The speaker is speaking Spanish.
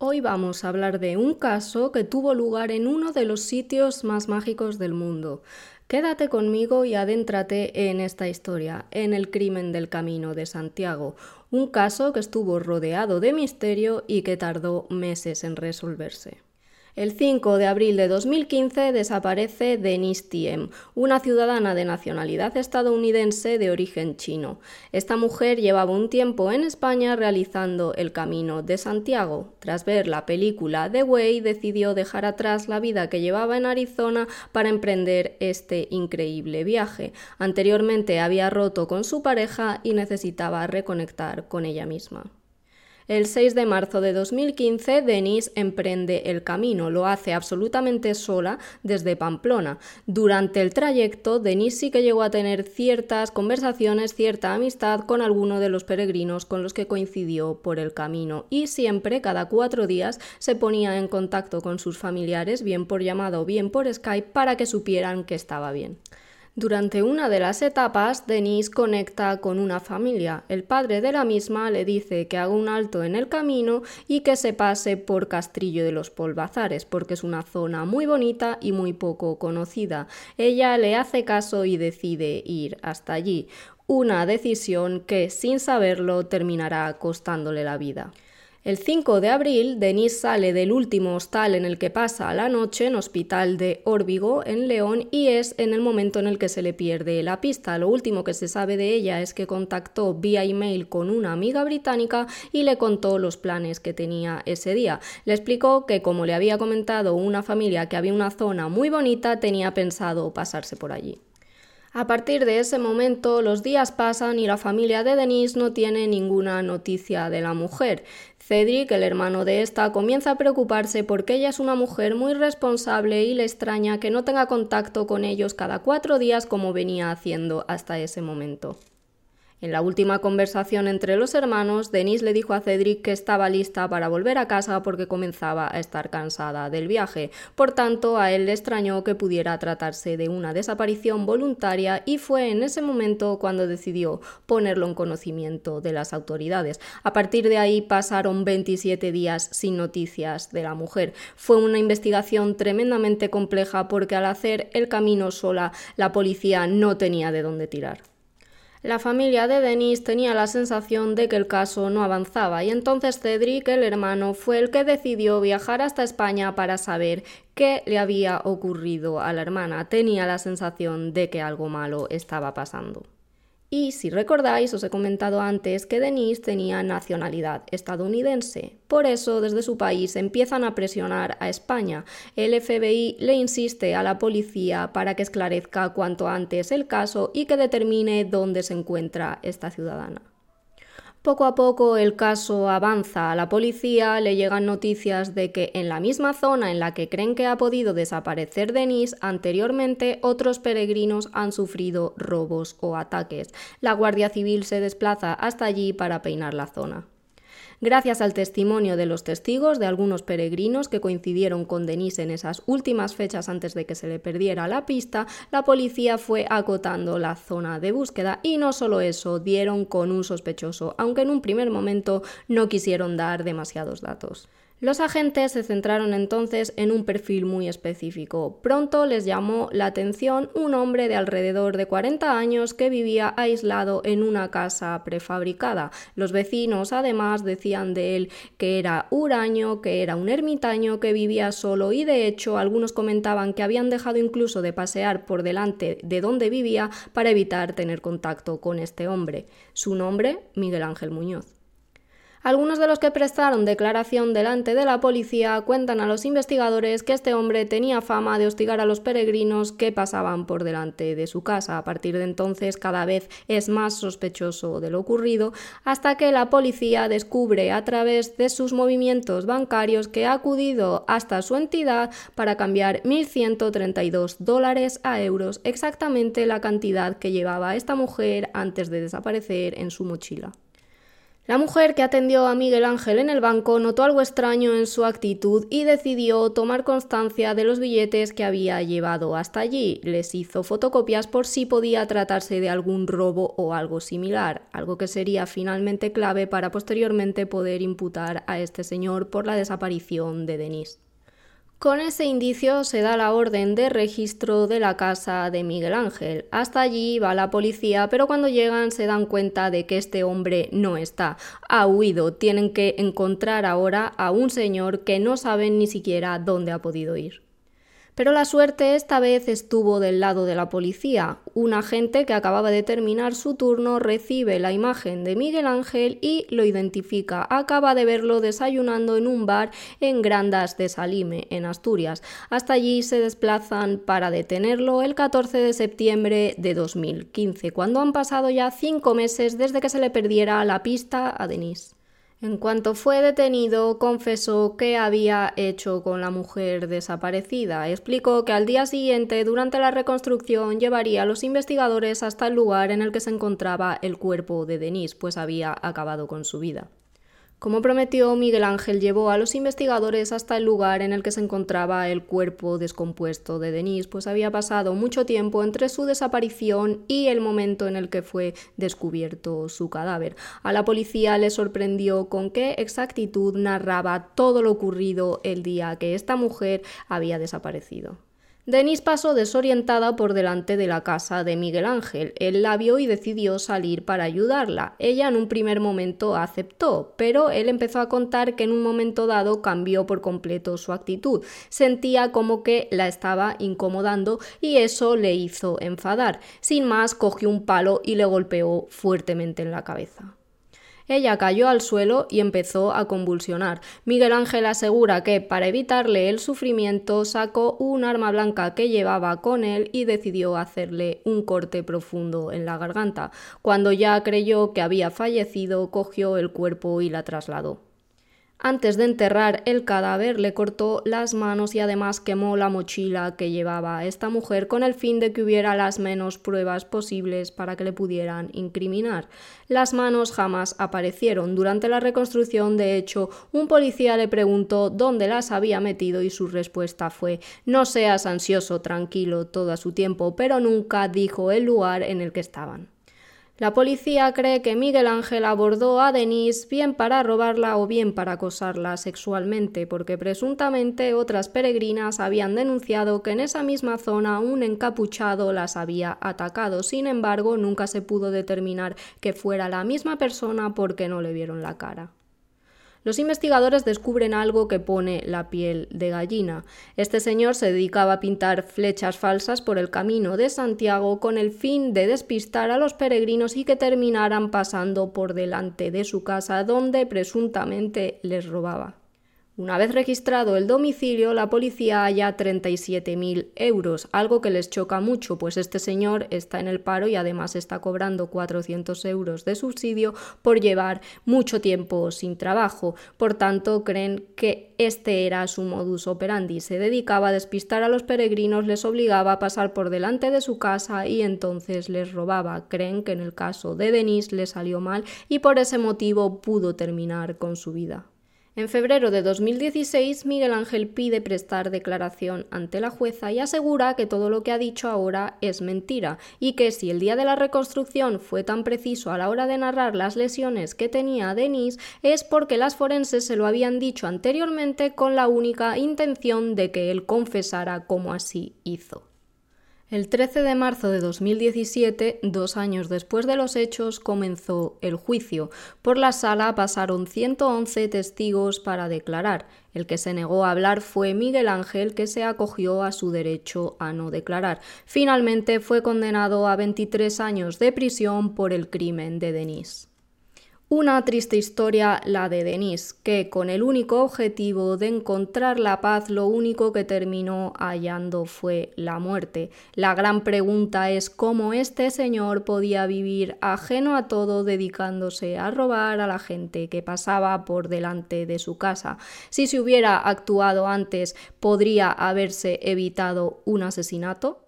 Hoy vamos a hablar de un caso que tuvo lugar en uno de los sitios más mágicos del mundo. Quédate conmigo y adéntrate en esta historia, en el crimen del Camino de Santiago, un caso que estuvo rodeado de misterio y que tardó meses en resolverse. El 5 de abril de 2015 desaparece Denise Tiem, una ciudadana de nacionalidad estadounidense de origen chino. Esta mujer llevaba un tiempo en España realizando el Camino de Santiago. Tras ver la película The Way, decidió dejar atrás la vida que llevaba en Arizona para emprender este increíble viaje. Anteriormente había roto con su pareja y necesitaba reconectar con ella misma. El 6 de marzo de 2015, Denise emprende el camino, lo hace absolutamente sola desde Pamplona. Durante el trayecto, Denise sí que llegó a tener ciertas conversaciones, cierta amistad con alguno de los peregrinos con los que coincidió por el camino y siempre, cada cuatro días, se ponía en contacto con sus familiares, bien por llamado o bien por Skype, para que supieran que estaba bien. Durante una de las etapas, Denise conecta con una familia. El padre de la misma le dice que haga un alto en el camino y que se pase por Castrillo de los Polvazares, porque es una zona muy bonita y muy poco conocida. Ella le hace caso y decide ir hasta allí. Una decisión que, sin saberlo, terminará costándole la vida. El 5 de abril, Denise sale del último hostal en el que pasa la noche en Hospital de Órbigo, en León, y es en el momento en el que se le pierde la pista. Lo último que se sabe de ella es que contactó vía email con una amiga británica y le contó los planes que tenía ese día. Le explicó que, como le había comentado una familia que había una zona muy bonita, tenía pensado pasarse por allí. A partir de ese momento los días pasan y la familia de Denise no tiene ninguna noticia de la mujer. Cedric, el hermano de esta, comienza a preocuparse porque ella es una mujer muy responsable y le extraña que no tenga contacto con ellos cada cuatro días como venía haciendo hasta ese momento. En la última conversación entre los hermanos, Denise le dijo a Cedric que estaba lista para volver a casa porque comenzaba a estar cansada del viaje. Por tanto, a él le extrañó que pudiera tratarse de una desaparición voluntaria y fue en ese momento cuando decidió ponerlo en conocimiento de las autoridades. A partir de ahí pasaron 27 días sin noticias de la mujer. Fue una investigación tremendamente compleja porque al hacer el camino sola, la policía no tenía de dónde tirar. La familia de Denise tenía la sensación de que el caso no avanzaba y entonces Cedric, el hermano, fue el que decidió viajar hasta España para saber qué le había ocurrido a la hermana. Tenía la sensación de que algo malo estaba pasando. Y si recordáis, os he comentado antes que Denise tenía nacionalidad estadounidense. Por eso, desde su país empiezan a presionar a España. El FBI le insiste a la policía para que esclarezca cuanto antes el caso y que determine dónde se encuentra esta ciudadana. Poco a poco el caso avanza. A la policía le llegan noticias de que en la misma zona en la que creen que ha podido desaparecer Denise, anteriormente otros peregrinos han sufrido robos o ataques. La Guardia Civil se desplaza hasta allí para peinar la zona. Gracias al testimonio de los testigos de algunos peregrinos que coincidieron con Denise en esas últimas fechas antes de que se le perdiera la pista, la policía fue acotando la zona de búsqueda y no solo eso, dieron con un sospechoso, aunque en un primer momento no quisieron dar demasiados datos. Los agentes se centraron entonces en un perfil muy específico. Pronto les llamó la atención un hombre de alrededor de 40 años que vivía aislado en una casa prefabricada. Los vecinos además decían de él que era huraño, que era un ermitaño, que vivía solo y de hecho algunos comentaban que habían dejado incluso de pasear por delante de donde vivía para evitar tener contacto con este hombre. Su nombre, Miguel Ángel Muñoz. Algunos de los que prestaron declaración delante de la policía cuentan a los investigadores que este hombre tenía fama de hostigar a los peregrinos que pasaban por delante de su casa. A partir de entonces cada vez es más sospechoso de lo ocurrido hasta que la policía descubre a través de sus movimientos bancarios que ha acudido hasta su entidad para cambiar 1.132 dólares a euros, exactamente la cantidad que llevaba esta mujer antes de desaparecer en su mochila. La mujer que atendió a Miguel Ángel en el banco notó algo extraño en su actitud y decidió tomar constancia de los billetes que había llevado hasta allí. Les hizo fotocopias por si podía tratarse de algún robo o algo similar, algo que sería finalmente clave para posteriormente poder imputar a este señor por la desaparición de Denise. Con ese indicio se da la orden de registro de la casa de Miguel Ángel. Hasta allí va la policía, pero cuando llegan se dan cuenta de que este hombre no está. Ha huido. Tienen que encontrar ahora a un señor que no saben ni siquiera dónde ha podido ir. Pero la suerte esta vez estuvo del lado de la policía. Un agente que acababa de terminar su turno recibe la imagen de Miguel Ángel y lo identifica. Acaba de verlo desayunando en un bar en Grandas de Salime, en Asturias. Hasta allí se desplazan para detenerlo el 14 de septiembre de 2015, cuando han pasado ya cinco meses desde que se le perdiera la pista a Denise. En cuanto fue detenido, confesó que había hecho con la mujer desaparecida. Explicó que al día siguiente, durante la reconstrucción, llevaría a los investigadores hasta el lugar en el que se encontraba el cuerpo de Denise, pues había acabado con su vida. Como prometió, Miguel Ángel llevó a los investigadores hasta el lugar en el que se encontraba el cuerpo descompuesto de Denise, pues había pasado mucho tiempo entre su desaparición y el momento en el que fue descubierto su cadáver. A la policía le sorprendió con qué exactitud narraba todo lo ocurrido el día que esta mujer había desaparecido. Denise pasó desorientada por delante de la casa de Miguel Ángel. Él la vio y decidió salir para ayudarla. Ella en un primer momento aceptó, pero él empezó a contar que en un momento dado cambió por completo su actitud. Sentía como que la estaba incomodando y eso le hizo enfadar. Sin más, cogió un palo y le golpeó fuertemente en la cabeza. Ella cayó al suelo y empezó a convulsionar. Miguel Ángel asegura que, para evitarle el sufrimiento, sacó un arma blanca que llevaba con él y decidió hacerle un corte profundo en la garganta. Cuando ya creyó que había fallecido, cogió el cuerpo y la trasladó. Antes de enterrar el cadáver le cortó las manos y además quemó la mochila que llevaba esta mujer con el fin de que hubiera las menos pruebas posibles para que le pudieran incriminar. Las manos jamás aparecieron. Durante la reconstrucción, de hecho, un policía le preguntó dónde las había metido y su respuesta fue no seas ansioso, tranquilo, todo a su tiempo, pero nunca dijo el lugar en el que estaban. La policía cree que Miguel Ángel abordó a Denise bien para robarla o bien para acosarla sexualmente, porque presuntamente otras peregrinas habían denunciado que en esa misma zona un encapuchado las había atacado. Sin embargo, nunca se pudo determinar que fuera la misma persona porque no le vieron la cara. Los investigadores descubren algo que pone la piel de gallina. Este señor se dedicaba a pintar flechas falsas por el camino de Santiago con el fin de despistar a los peregrinos y que terminaran pasando por delante de su casa donde presuntamente les robaba. Una vez registrado el domicilio, la policía halla 37.000 euros, algo que les choca mucho, pues este señor está en el paro y además está cobrando 400 euros de subsidio por llevar mucho tiempo sin trabajo. Por tanto, creen que este era su modus operandi. Se dedicaba a despistar a los peregrinos, les obligaba a pasar por delante de su casa y entonces les robaba. Creen que en el caso de Denis le salió mal y por ese motivo pudo terminar con su vida. En febrero de 2016, Miguel Ángel pide prestar declaración ante la jueza y asegura que todo lo que ha dicho ahora es mentira y que si el día de la reconstrucción fue tan preciso a la hora de narrar las lesiones que tenía Denise es porque las forenses se lo habían dicho anteriormente con la única intención de que él confesara como así hizo. El 13 de marzo de 2017, dos años después de los hechos, comenzó el juicio. Por la sala pasaron 111 testigos para declarar. El que se negó a hablar fue Miguel Ángel, que se acogió a su derecho a no declarar. Finalmente fue condenado a 23 años de prisión por el crimen de Denise. Una triste historia la de Denise, que con el único objetivo de encontrar la paz lo único que terminó hallando fue la muerte. La gran pregunta es cómo este señor podía vivir ajeno a todo dedicándose a robar a la gente que pasaba por delante de su casa. Si se hubiera actuado antes, ¿podría haberse evitado un asesinato?